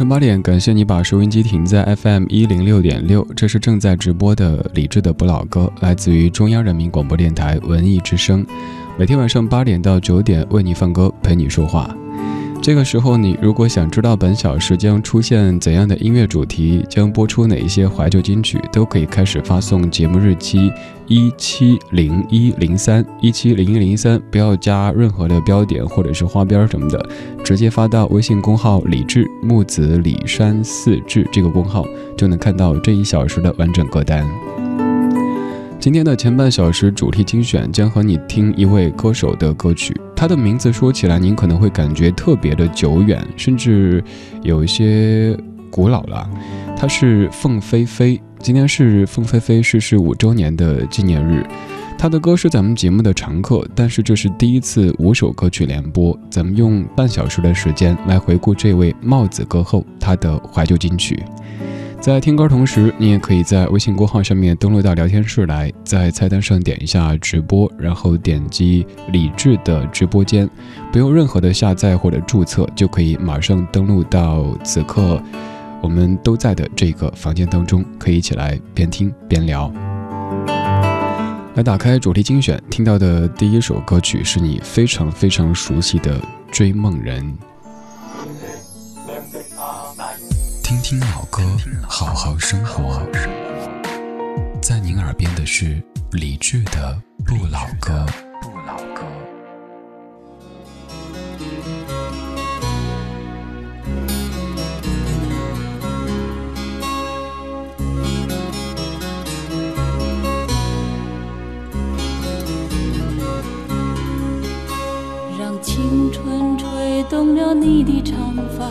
上八点，感谢你把收音机停在 FM 一零六点六，这是正在直播的李志的不老歌，来自于中央人民广播电台文艺之声。每天晚上八点到九点为你放歌，陪你说话。这个时候，你如果想知道本小时将出现怎样的音乐主题，将播出哪一些怀旧金曲，都可以开始发送节目日期一七零一零三一七零一零三，不要加任何的标点或者是花边什么的，直接发到微信公号李志木子李山四志这个公号，就能看到这一小时的完整歌单。今天的前半小时主题精选将和你听一位歌手的歌曲，他的名字说起来您可能会感觉特别的久远，甚至有一些古老了。他是凤飞飞，今天是凤飞飞逝世五周年的纪念日。他的歌是咱们节目的常客，但是这是第一次五首歌曲联播，咱们用半小时的时间来回顾这位帽子歌后他的怀旧金曲。在听歌同时，你也可以在微信公号上面登录到聊天室来，在菜单上点一下直播，然后点击李智的直播间，不用任何的下载或者注册，就可以马上登录到此刻我们都在的这个房间当中，可以一起来边听边聊。来打开主题精选，听到的第一首歌曲是你非常非常熟悉的《追梦人》。听听老歌，好好生活。在您耳边的是理智的不老歌。不老歌。让青春吹动了你的长发，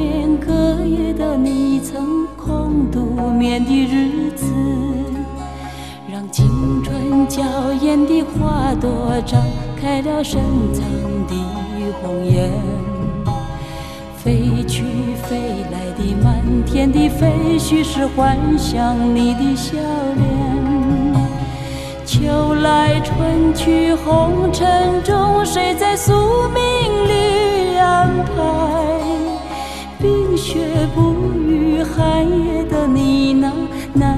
青春娇艳的花朵张开了深藏的。红颜，飞去飞来的满天的飞絮是幻想你的笑脸。秋来春去红尘中，谁在宿命里安排？冰雪不语，寒夜的你那难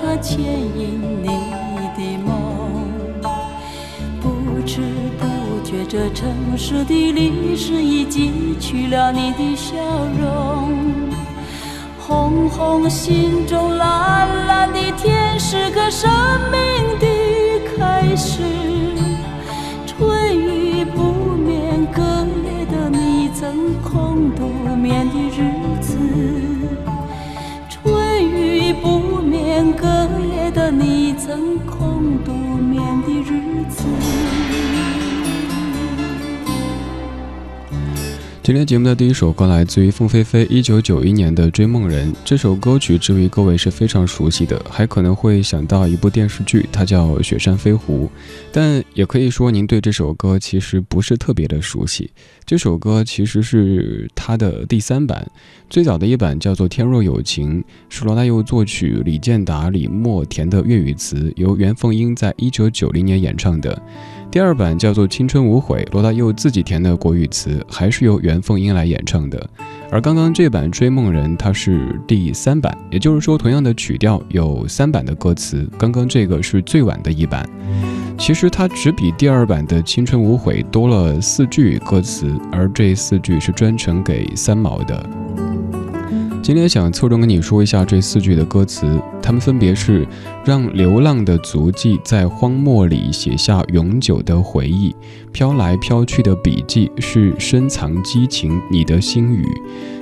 它牵引你的梦，不知不觉，这城市的历史已记取了你的笑容。红红心中，蓝蓝的天，是个生命的开始。春雨不眠，隔夜的你。曾空独眠的日子，的你曾今天节目的第一首歌来自于凤飞飞一九九一年的《追梦人》。这首歌曲至于各位是非常熟悉的，还可能会想到一部电视剧，它叫《雪山飞狐》。但也可以说，您对这首歌其实不是特别的熟悉。这首歌其实是它的第三版，最早的一版叫做《天若有情》，是罗大佑作曲，李健达、李默填的粤语词，由袁凤英在一九九零年演唱的。第二版叫做《青春无悔》，罗大佑自己填的国语词，还是由袁凤英来演唱的。而刚刚这版《追梦人》，它是第三版，也就是说，同样的曲调有三版的歌词。刚刚这个是最晚的一版，其实它只比第二版的《青春无悔》多了四句歌词，而这四句是专程给三毛的。今天想侧重跟你说一下这四句的歌词，它们分别是：让流浪的足迹在荒漠里写下永久的回忆，飘来飘去的笔记是深藏激情你的心语，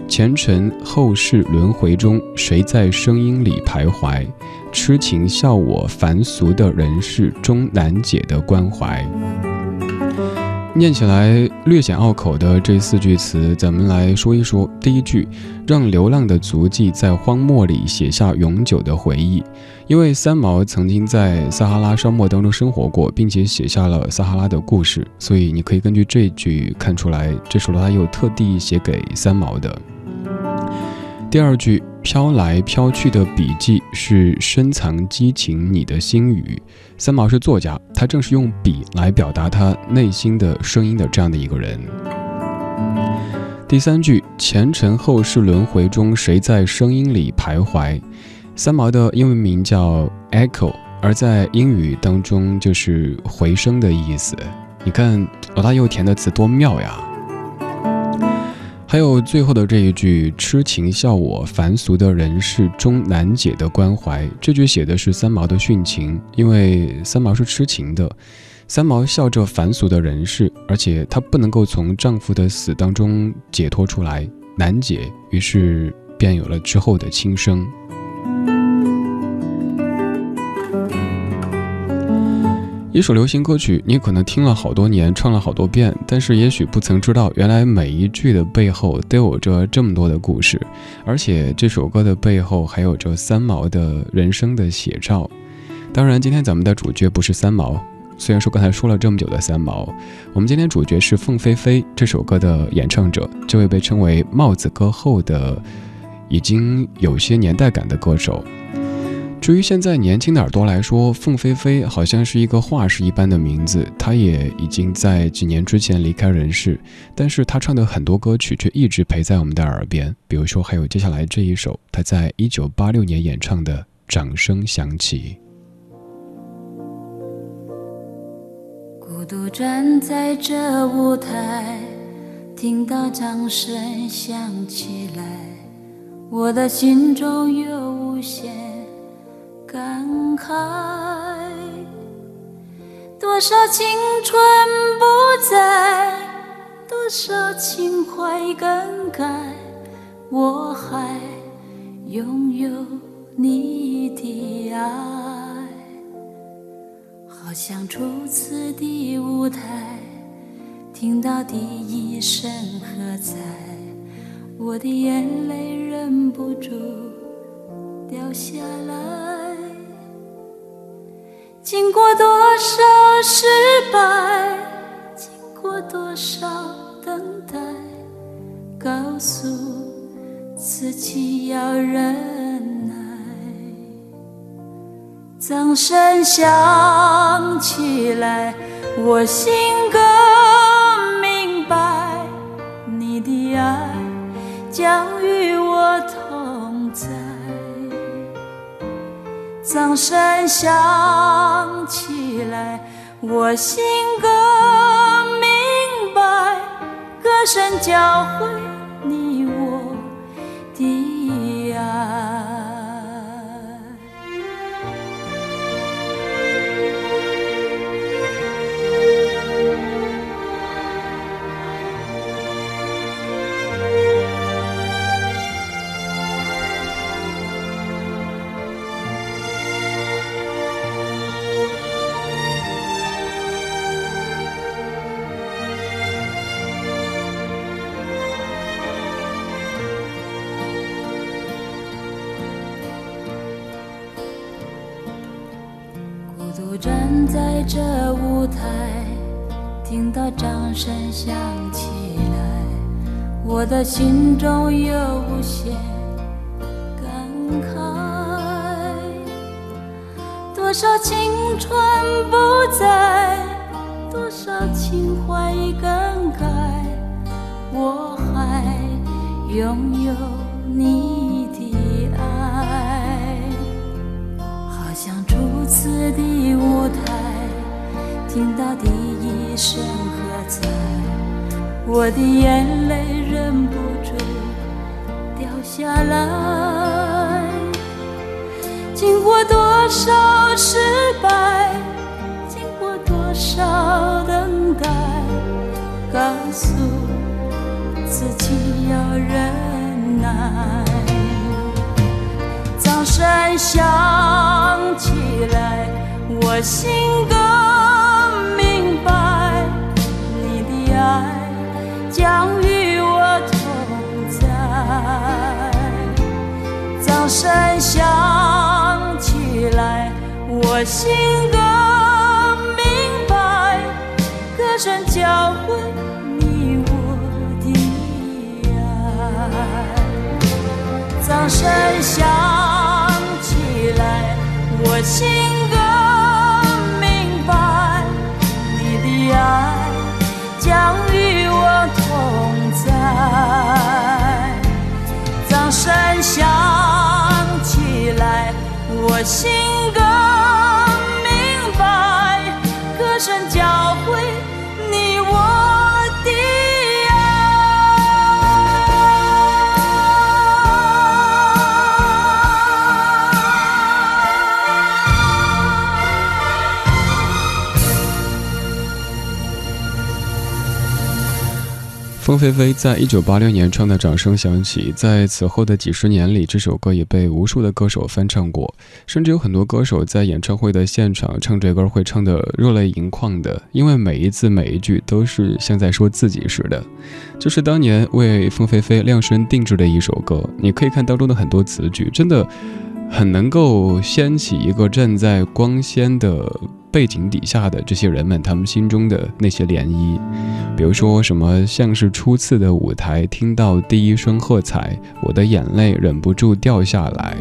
前尘后世轮回中谁在声音里徘徊，痴情笑我凡俗的人世中难解的关怀。念起来略显拗口的这四句词，咱们来说一说。第一句，让流浪的足迹在荒漠里写下永久的回忆。因为三毛曾经在撒哈拉沙漠当中生活过，并且写下了撒哈拉的故事，所以你可以根据这句看出来，这首拉又特地写给三毛的。第二句，飘来飘去的笔记是深藏激情你的心语。三毛是作家，他正是用笔来表达他内心的声音的这样的一个人。第三句，前尘后世轮回中，谁在声音里徘徊？三毛的英文名叫 Echo，而在英语当中就是回声的意思。你看罗大佑填的词多妙呀！还有最后的这一句“痴情笑我凡俗的人世终难解的关怀”，这句写的是三毛的殉情，因为三毛是痴情的，三毛笑这凡俗的人世，而且她不能够从丈夫的死当中解脱出来，难解，于是便有了之后的轻生。一首流行歌曲，你可能听了好多年，唱了好多遍，但是也许不曾知道，原来每一句的背后都有着这么多的故事，而且这首歌的背后还有着三毛的人生的写照。当然，今天咱们的主角不是三毛，虽然说刚才说了这么久的三毛，我们今天主角是凤飞飞这首歌的演唱者，这位被称为帽子歌后的，已经有些年代感的歌手。至于现在年轻的耳朵来说，凤飞飞好像是一个化石一般的名字。她也已经在几年之前离开人世，但是她唱的很多歌曲却一直陪在我们的耳边。比如说，还有接下来这一首，她在一九八六年演唱的《掌声响起》。孤独站在这舞台，听到掌声响起来，我的心中有无限。感慨，多少青春不在，多少情怀更改，我还拥有你的爱。好像初次的舞台，听到第一声喝彩，我的眼泪忍不住掉下来。经过多少失败，经过多少等待，告诉自己要忍耐。掌声响起来，我心更明白，你的爱将掌声响起来，我心更明白，歌声教会心中有无限感慨。多少青春不在，多少情怀已更改，我还拥有你的爱，好像初次的舞台，听到第一声喝彩，我的眼泪忍不住掉下来。经过多少失败，经过多少等待，告诉自己要忍耐。掌声响起来，我心更与我同在。掌声响起来，我心更明白，歌声教会你我的爱。掌声响起来，我心在。掌声响起来，我心凤飞飞在一九八六年唱的《掌声响起》，在此后的几十年里，这首歌也被无数的歌手翻唱过，甚至有很多歌手在演唱会的现场唱这歌会唱得热泪盈眶的，因为每一字每一句都是像在说自己似的。就是当年为凤飞飞量身定制的一首歌，你可以看当中的很多词句，真的很能够掀起一个站在光鲜的背景底下的这些人们他们心中的那些涟漪。比如说什么像是初次的舞台，听到第一声喝彩，我的眼泪忍不住掉下来。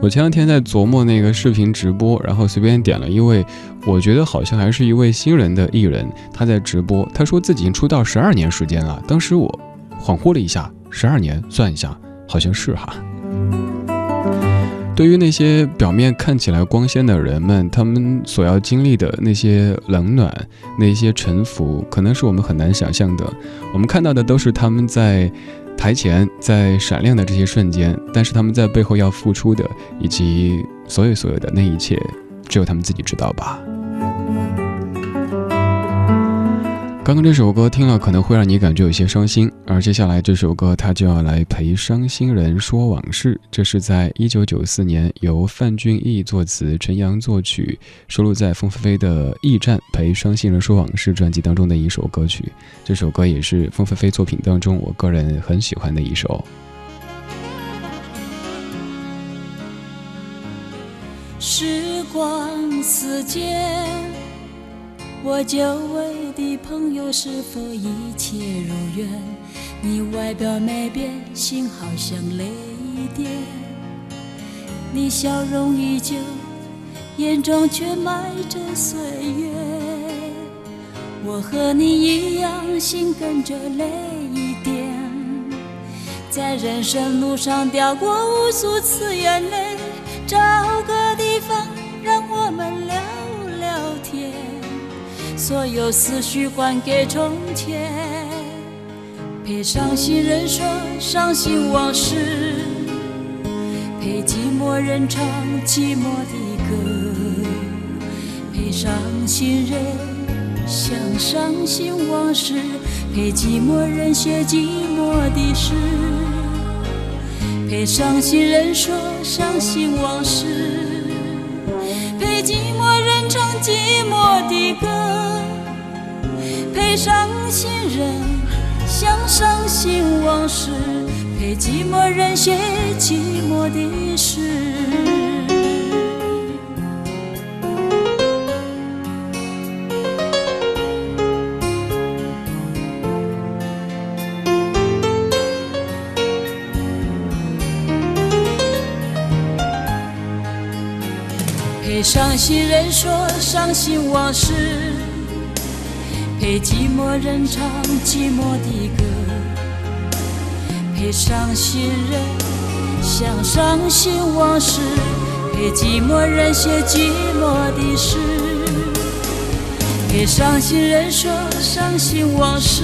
我前两天在琢磨那个视频直播，然后随便点了一位，我觉得好像还是一位新人的艺人，他在直播，他说自己已经出道十二年时间了。当时我恍惚了一下，十二年算一下，好像是哈。对于那些表面看起来光鲜的人们，他们所要经历的那些冷暖、那些沉浮，可能是我们很难想象的。我们看到的都是他们在台前在闪亮的这些瞬间，但是他们在背后要付出的，以及所有所有的那一切，只有他们自己知道吧。刚刚这首歌听了可能会让你感觉有些伤心，而接下来这首歌它就要来陪伤心人说往事。这是在一九九四年由范俊毅作词、陈阳作曲，收录在凤飞飞的《驿站陪伤心人说往事》专辑当中的一首歌曲。这首歌也是凤飞飞作品当中我个人很喜欢的一首。时光似箭，我久违的朋友是否一切如愿？你外表没变，心好像泪点。你笑容依旧，眼中却埋着岁月。我和你一样，心跟着泪点。在人生路上掉过无数次眼泪，找个地方让我们，所有思绪还给从前，陪伤心人说伤心往事，陪寂寞人唱寂寞的歌，陪伤心人想伤心往事，陪寂寞人写寂寞的诗。陪伤心人说伤心往事，陪寂寞唱寂寞的歌，陪伤心人想伤心往事，陪寂寞人写寂寞的诗。伤心人说伤心往事，陪寂寞人唱寂寞的歌，陪伤心人想伤心往事，陪寂寞人写寂寞的诗，陪伤心人说伤心往事，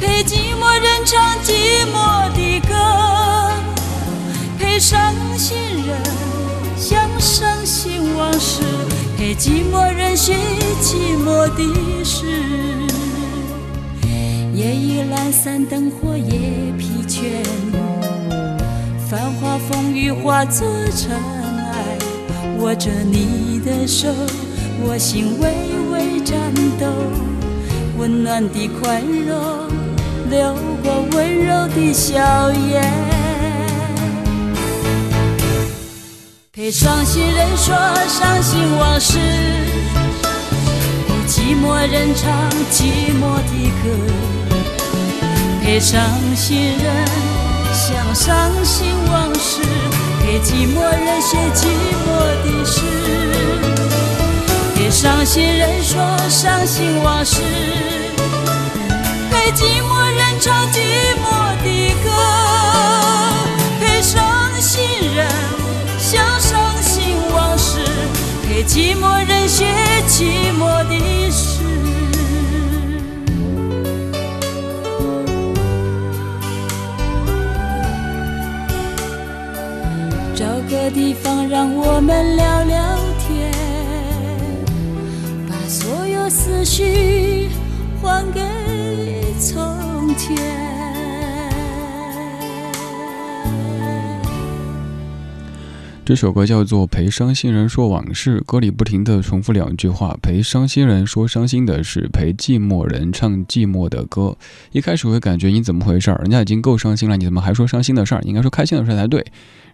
陪寂寞人唱寂寞的歌，陪伤心。心往事，陪寂寞人写寂寞的事。夜已阑珊，灯火也疲倦，繁华风雨化作尘埃。握着你的手，我心微微颤抖，温暖的宽容流过温柔的笑颜。陪伤心人说伤心往事，陪寂寞人唱寂寞的歌，陪伤心人想伤心往事，陪寂寞人写寂寞的诗。陪伤心人说伤心往事，陪寂寞人唱寂寞的歌，给寂寞人写寂寞的诗。找个地方让我们聊聊天，把所有思绪还给从前。这首歌叫做《陪伤心人说往事》，歌里不停地重复两句话：陪伤心人说伤心的事，陪寂寞人唱寂寞的歌。一开始会感觉你怎么回事儿？人家已经够伤心了，你怎么还说伤心的事儿？应该说开心的事儿才对。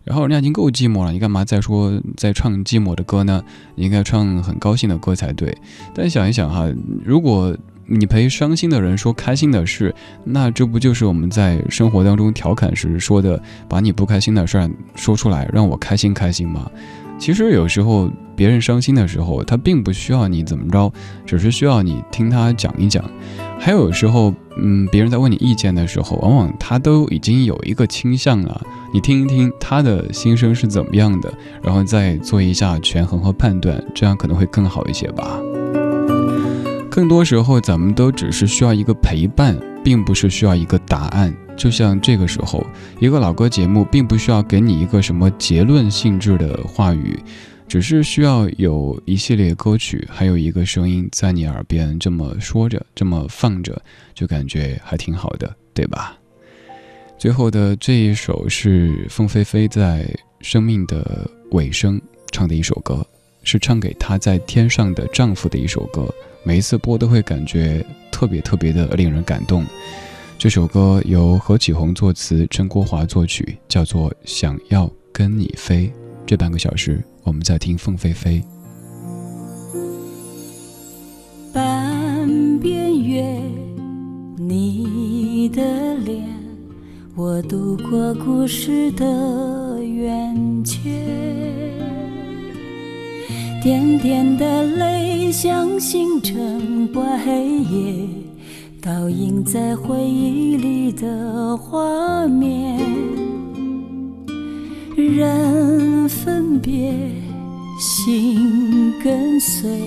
然后人家已经够寂寞了，你干嘛再说再唱寂寞的歌呢？你应该唱很高兴的歌才对。但想一想哈，如果……你陪伤心的人说开心的事，那这不就是我们在生活当中调侃时说的，把你不开心的事儿说出来，让我开心开心吗？其实有时候别人伤心的时候，他并不需要你怎么着，只是需要你听他讲一讲。还有时候，嗯，别人在问你意见的时候，往往他都已经有一个倾向了，你听一听他的心声是怎么样的，然后再做一下权衡和判断，这样可能会更好一些吧。更多时候，咱们都只是需要一个陪伴，并不是需要一个答案。就像这个时候，一个老歌节目，并不需要给你一个什么结论性质的话语，只是需要有一系列歌曲，还有一个声音在你耳边这么说着，这么放着，就感觉还挺好的，对吧？最后的这一首是凤飞飞在生命的尾声唱的一首歌，是唱给她在天上的丈夫的一首歌。每一次播都会感觉特别特别的令人感动。这首歌由何启宏作词，陈国华作曲，叫做《想要跟你飞》。这半个小时，我们在听凤飞飞。半边月，你的脸，我度过故事的圆点点的泪像星辰把黑夜倒映在回忆里的画面。人分别，心跟随，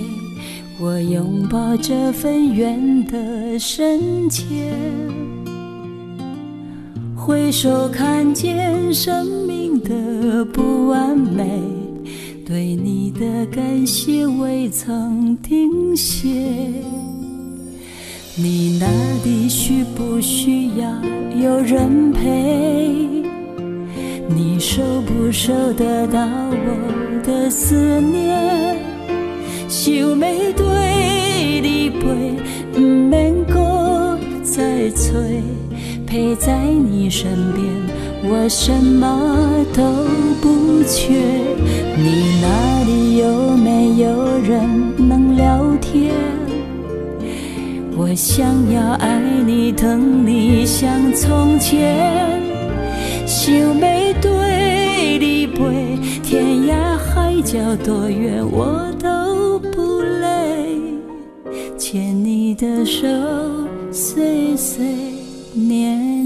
我拥抱这份缘的深浅。回首看见生命的不完美。对你的感谢未曾停歇，你那里需不需要有人陪？你收不收得到我的思念？想要对你陪，唔免搁再催，陪在你身边。我什么都不缺，你那里有没有人能聊天？我想要爱你疼你像从前，想要对你陪天涯海角多远我都不累，牵你的手，岁岁年。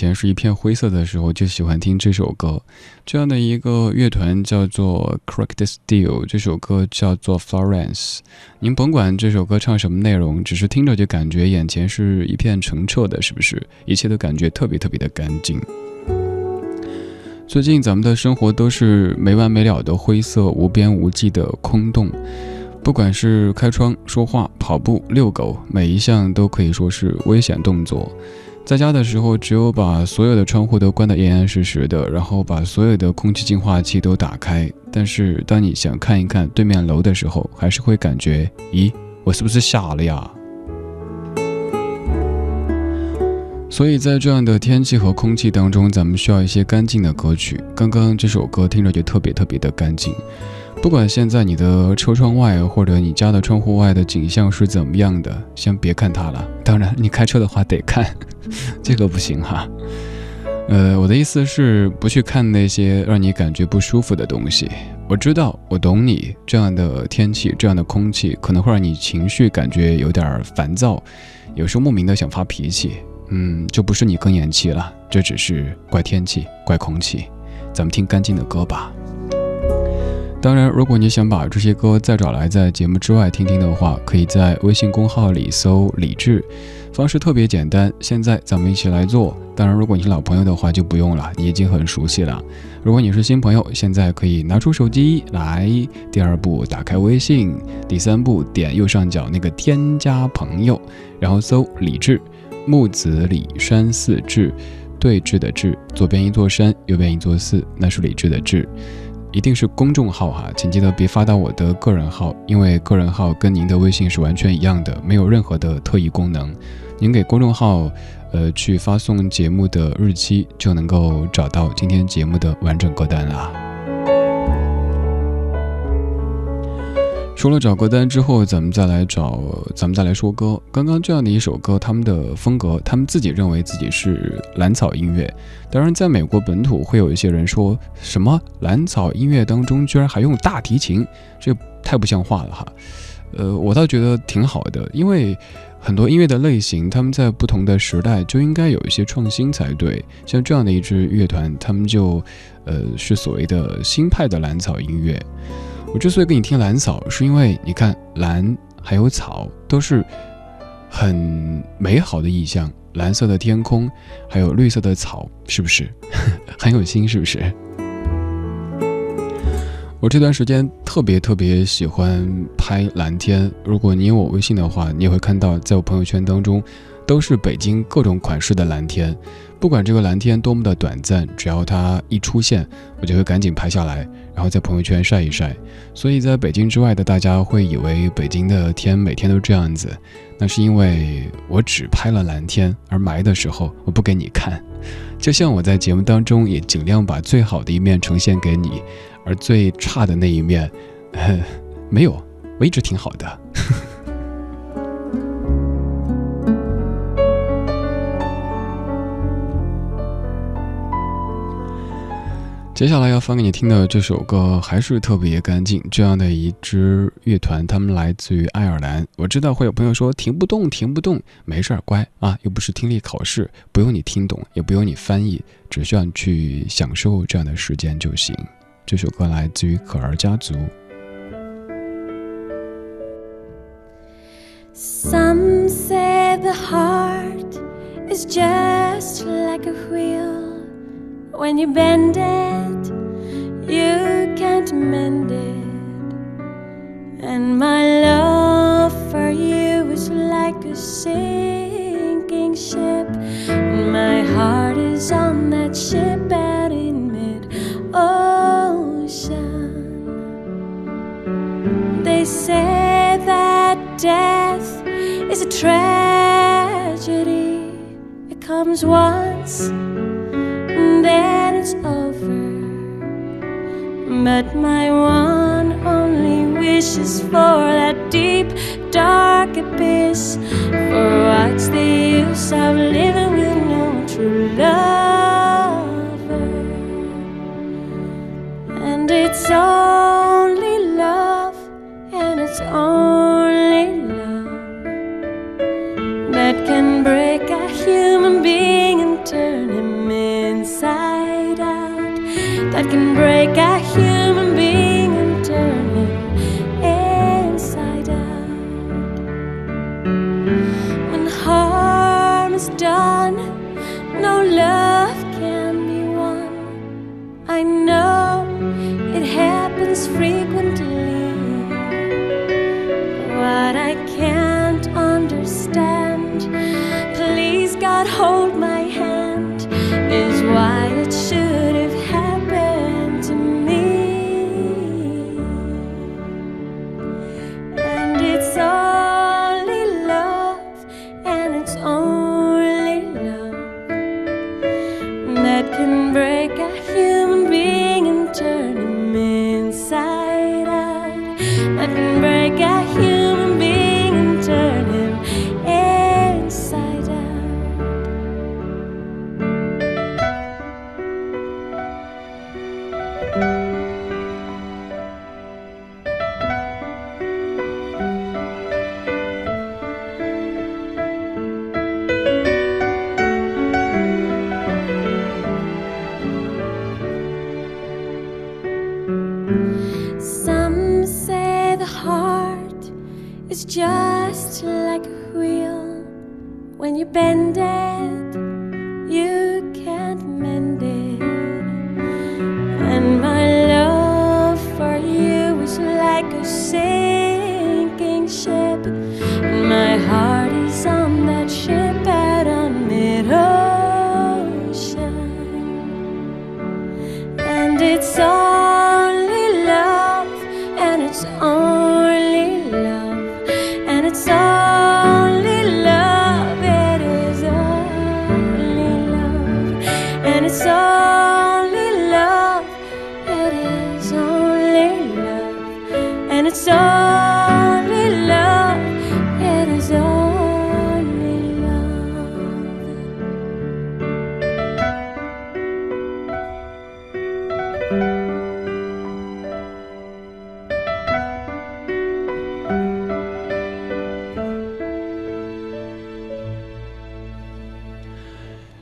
前是一片灰色的时候，就喜欢听这首歌。这样的一个乐团叫做 Cracked Steel，这首歌叫做 Florence。您甭管这首歌唱什么内容，只是听着就感觉眼前是一片澄澈的，是不是？一切都感觉特别特别的干净。最近咱们的生活都是没完没了的灰色、无边无际的空洞。不管是开窗、说话、跑步、遛狗，每一项都可以说是危险动作。在家的时候，只有把所有的窗户都关得严严实实的，然后把所有的空气净化器都打开。但是，当你想看一看对面楼的时候，还是会感觉，咦，我是不是傻了呀？所以在这样的天气和空气当中，咱们需要一些干净的歌曲。刚刚这首歌听着就特别特别的干净。不管现在你的车窗外或者你家的窗户外的景象是怎么样的，先别看它了。当然，你开车的话得看，这个不行哈。呃，我的意思是不去看那些让你感觉不舒服的东西。我知道，我懂你。这样的天气，这样的空气，可能会让你情绪感觉有点烦躁，有时候莫名的想发脾气。嗯，就不是你更年期了，这只是怪天气，怪空气。咱们听干净的歌吧。当然，如果你想把这些歌再找来在节目之外听听的话，可以在微信公号里搜“李志”。方式特别简单，现在咱们一起来做。当然，如果你是老朋友的话就不用了，你已经很熟悉了。如果你是新朋友，现在可以拿出手机来。第二步，打开微信；第三步，点右上角那个添加朋友，然后搜李志，木子李山寺志，对峙的志，左边一座山，右边一座寺，那是李志的志。一定是公众号哈，请记得别发到我的个人号，因为个人号跟您的微信是完全一样的，没有任何的特异功能。您给公众号，呃，去发送节目的日期，就能够找到今天节目的完整歌单啦。除了找歌单之后，咱们再来找，咱们再来说歌。刚刚这样的一首歌，他们的风格，他们自己认为自己是蓝草音乐。当然，在美国本土会有一些人说什么蓝草音乐当中居然还用大提琴，这太不像话了哈。呃，我倒觉得挺好的，因为很多音乐的类型，他们在不同的时代就应该有一些创新才对。像这样的一支乐团，他们就呃是所谓的新派的蓝草音乐。我之所以给你听蓝草，是因为你看蓝还有草都是很美好的意象，蓝色的天空，还有绿色的草，是不是 很有心？是不是？我这段时间特别特别喜欢拍蓝天。如果你有我微信的话，你也会看到，在我朋友圈当中都是北京各种款式的蓝天。不管这个蓝天多么的短暂，只要它一出现，我就会赶紧拍下来，然后在朋友圈晒一晒。所以在北京之外的大家会以为北京的天每天都这样子，那是因为我只拍了蓝天，而霾的时候我不给你看。就像我在节目当中也尽量把最好的一面呈现给你，而最差的那一面，没有，我一直挺好的。接下来要放给你听的这首歌还是特别干净，这样的一支乐团，他们来自于爱尔兰。我知道会有朋友说听不懂，听不懂，没事儿，乖啊，又不是听力考试，不用你听懂，也不用你翻译，只需要你去享受这样的时间就行。这首歌来自于可儿家族。Some say the heart is just like a wheel. When you bend it, you can't mend it. And my love for you is like a sinking ship. And my heart is on that ship out in mid ocean. They say that death is a tragedy, it comes once then it's over. But my one only wish is for that deep, dark abyss.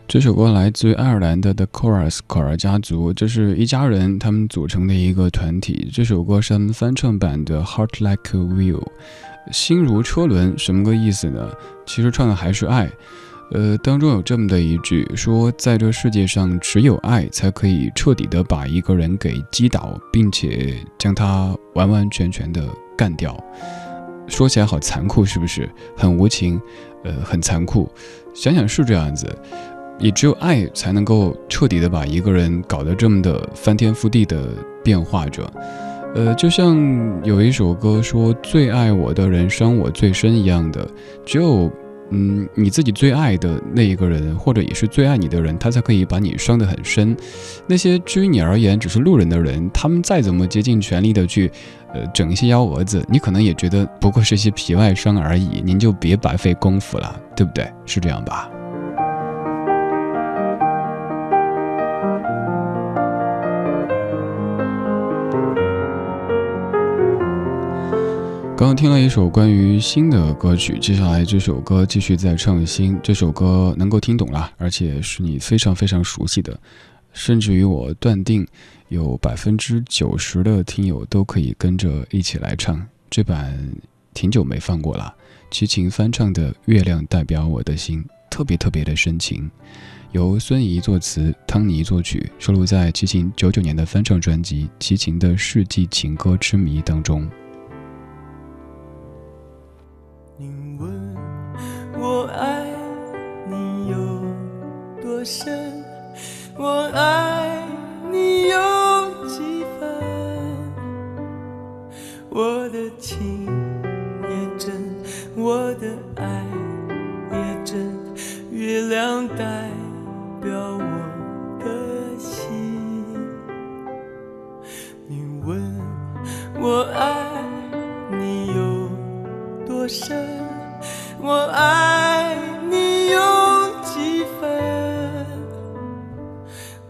这首歌来自于爱尔兰的 The Chorus 口儿家族，这是一家人，他们组成的一个团体。这首歌是他们翻唱版的《Heart Like a Wheel》，心如车轮，什么个意思呢？其实唱的还是爱。呃，当中有这么的一句，说在这世界上只有爱才可以彻底的把一个人给击倒，并且将他完完全全的干掉。说起来好残酷，是不是？很无情，呃，很残酷。想想是这样子。也只有爱才能够彻底的把一个人搞得这么的翻天覆地的变化着，呃，就像有一首歌说“最爱我的人伤我最深”一样的，只有嗯你自己最爱的那一个人，或者也是最爱你的人，他才可以把你伤得很深。那些至于你而言只是路人的人，他们再怎么竭尽全力的去呃整一些幺蛾子，你可能也觉得不过是些皮外伤而已，您就别白费功夫了，对不对？是这样吧？刚刚听了一首关于新的歌曲，接下来这首歌继续在唱新。这首歌能够听懂了，而且是你非常非常熟悉的，甚至于我断定有百分之九十的听友都可以跟着一起来唱。这版挺久没放过了，齐秦翻唱的《月亮代表我的心》，特别特别的深情，由孙怡作词，汤尼作曲，收录在齐秦九九年的翻唱专辑《齐秦的世纪情歌之谜》当中。深，我爱你有几分？我的情也真，我的爱也真，月亮代表我的心。你问我爱你有多深，我爱你有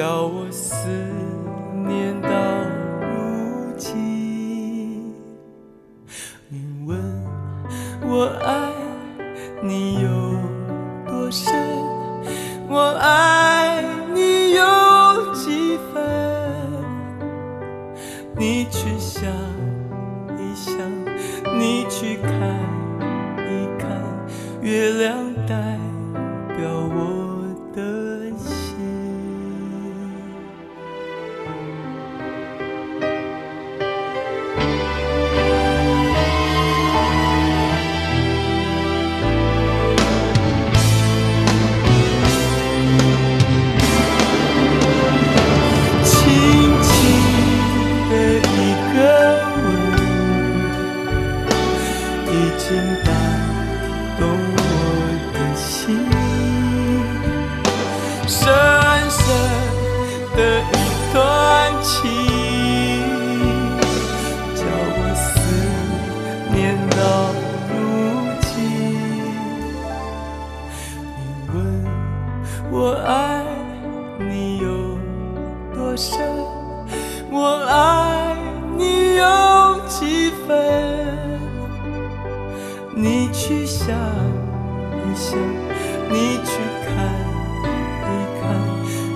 叫我思念到如今。你问我爱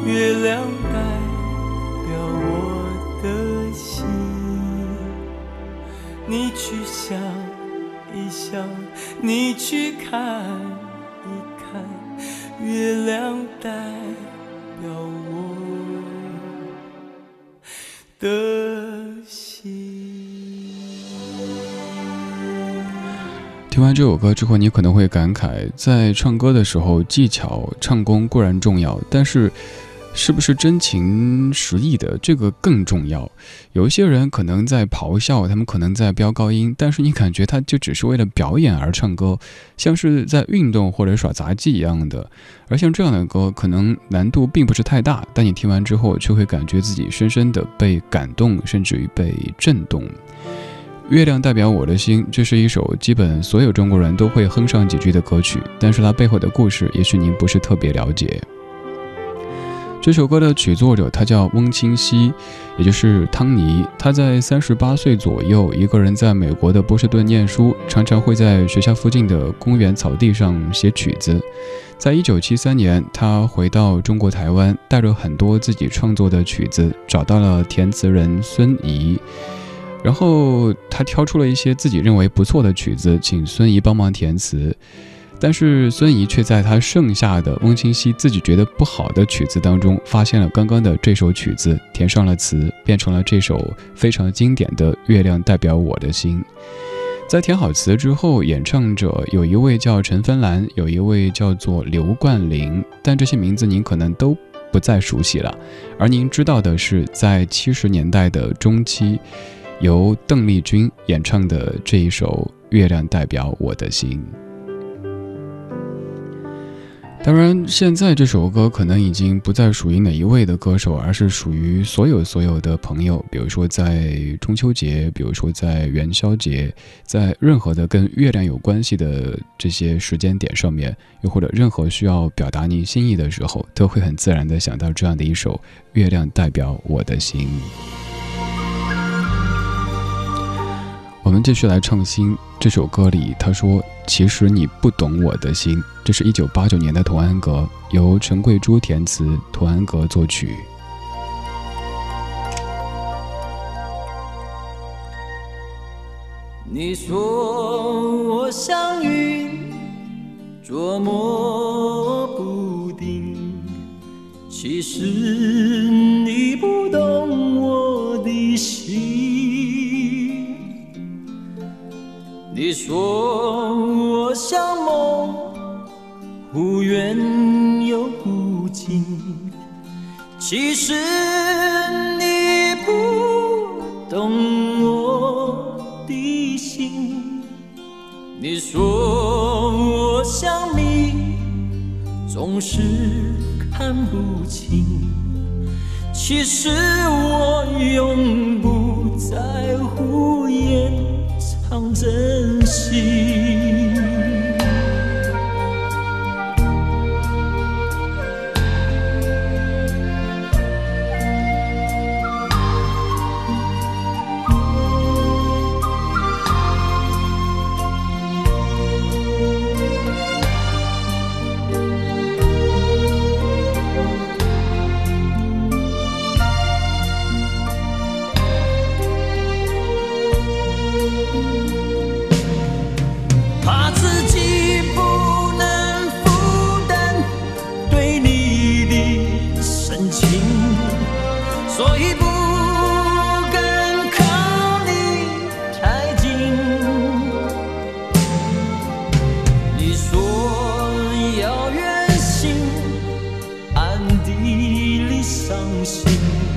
月亮代表我的心。你去想一想，你去看一看，月亮代表我的心。听完这首歌之后，你可能会感慨，在唱歌的时候，技巧、唱功固然重要，但是。是不是真情实意的？这个更重要。有一些人可能在咆哮，他们可能在飙高音，但是你感觉他就只是为了表演而唱歌，像是在运动或者耍杂技一样的。而像这样的歌，可能难度并不是太大，但你听完之后却会感觉自己深深的被感动，甚至于被震动。月亮代表我的心，这是一首基本所有中国人都会哼上几句的歌曲，但是它背后的故事，也许您不是特别了解。这首歌的曲作者他叫翁清溪，也就是汤尼。他在三十八岁左右，一个人在美国的波士顿念书，常常会在学校附近的公园草地上写曲子。在一九七三年，他回到中国台湾，带着很多自己创作的曲子，找到了填词人孙怡，然后他挑出了一些自己认为不错的曲子，请孙怡帮忙填词。但是孙怡却在他剩下的翁清溪自己觉得不好的曲子当中，发现了刚刚的这首曲子，填上了词，变成了这首非常经典的《月亮代表我的心》。在填好词之后，演唱者有一位叫陈芬兰，有一位叫做刘冠霖，但这些名字您可能都不再熟悉了。而您知道的是，在七十年代的中期，由邓丽君演唱的这一首《月亮代表我的心》。当然，现在这首歌可能已经不再属于哪一位的歌手，而是属于所有所有的朋友。比如说在中秋节，比如说在元宵节，在任何的跟月亮有关系的这些时间点上面，又或者任何需要表达你心意的时候，都会很自然的想到这样的一首《月亮代表我的心》。我们继续来唱新这首歌里，他说：“其实你不懂我的心。”这是一九八九年的《童安格》，由陈桂珠填词，童安格作曲。你说我像云，捉摸不定，其实你不懂我的心。你说我像梦。忽远又忽近，其实你不懂我的心。你说我像谜，总是看不清，其实我永不在乎珍惜。心。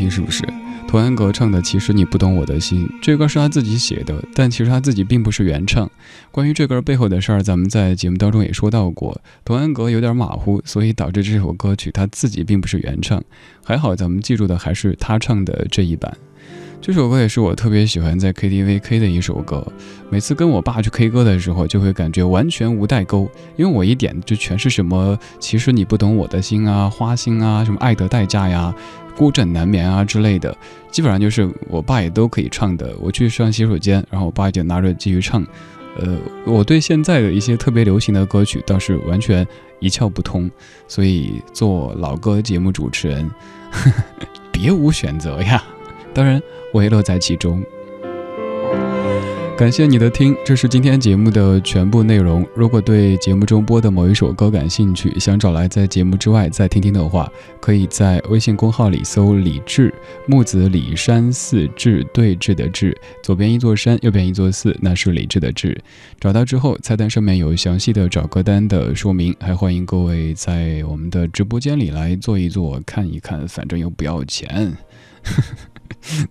听，是不是？童安格唱的《其实你不懂我的心》，这歌是他自己写的，但其实他自己并不是原唱。关于这歌背后的事儿，咱们在节目当中也说到过。童安格有点马虎，所以导致这首歌曲他自己并不是原唱。还好，咱们记住的还是他唱的这一版。这首歌也是我特别喜欢在 KTV K 的一首歌。每次跟我爸去 K 歌的时候，就会感觉完全无代沟，因为我一点就全是什么“其实你不懂我的心”啊、“花心”啊、什么“爱的代价”呀。孤枕难眠啊之类的，基本上就是我爸也都可以唱的。我去上洗手间，然后我爸就拿着继续唱。呃，我对现在的一些特别流行的歌曲倒是完全一窍不通，所以做老歌节目主持人，别无选择呀。当然，我也乐在其中。感谢你的听，这是今天节目的全部内容。如果对节目中播的某一首歌感兴趣，想找来在节目之外再听听的话，可以在微信公号里搜“李志木子李山寺志对峙的志”，左边一座山，右边一座寺，那是李志的志。找到之后，菜单上面有详细的找歌单的说明，还欢迎各位在我们的直播间里来坐一坐，看一看，反正又不要钱。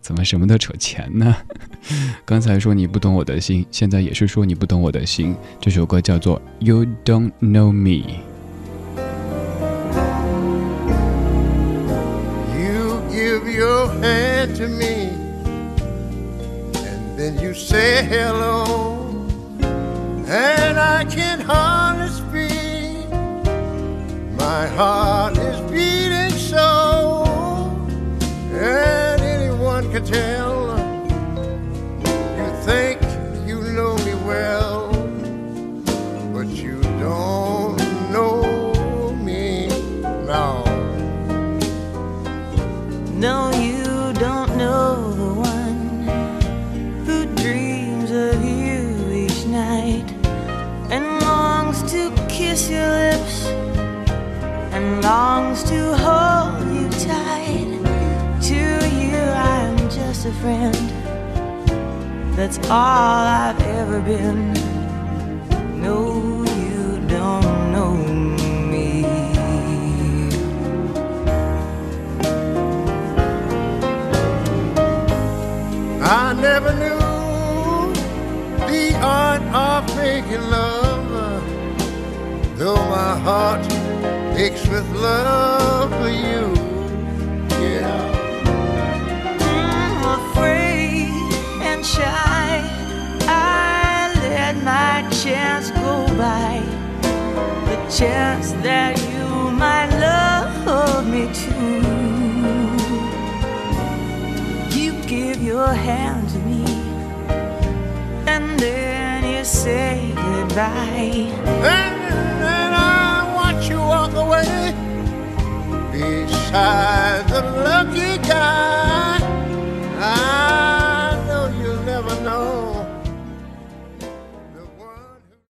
怎么什么都扯钱呢？刚才说你不懂我的心，现在也是说你不懂我的心。这首歌叫做《You Don't Know Me》。You give your hand to me, and then you say hello, and I can hardly speak. My heart is beating tell you think you know me well, but you don't know me now. No, friend. That's all I've ever been. No, you don't know me. I never knew the art of making love, though my heart aches with love for you. Shy. I let my chance go by. The chance that you might love me too. You give your hand to me, and then you say goodbye. And then I watch you walk away beside